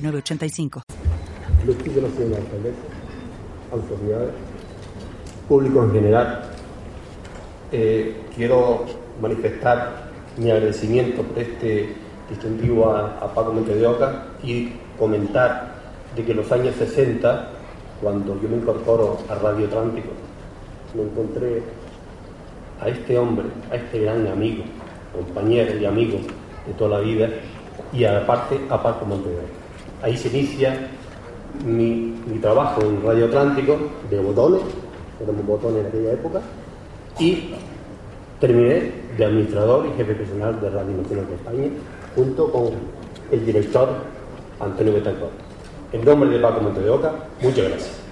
985. Luctillo Nacional, autoridades, público en general, eh, quiero manifestar mi agradecimiento por este distintivo a, Paco Monte de Oca y comentar de que en los años 60, cuando yo me incorporo a Radio Atlántico, me encontré a este hombre, a este gran amigo, compañero y amigo de toda la vida, y aparte a Paco Monte de Oca. Ahí se inicia mi, trabajo en Radio Atlántico de botones, éramos botones en aquella época, y terminé de administrador y jefe personal de Radio Nacional de España, junto con el director Antonio Betancourt. En nombre de Paco Monte de Oca, muchas gracias.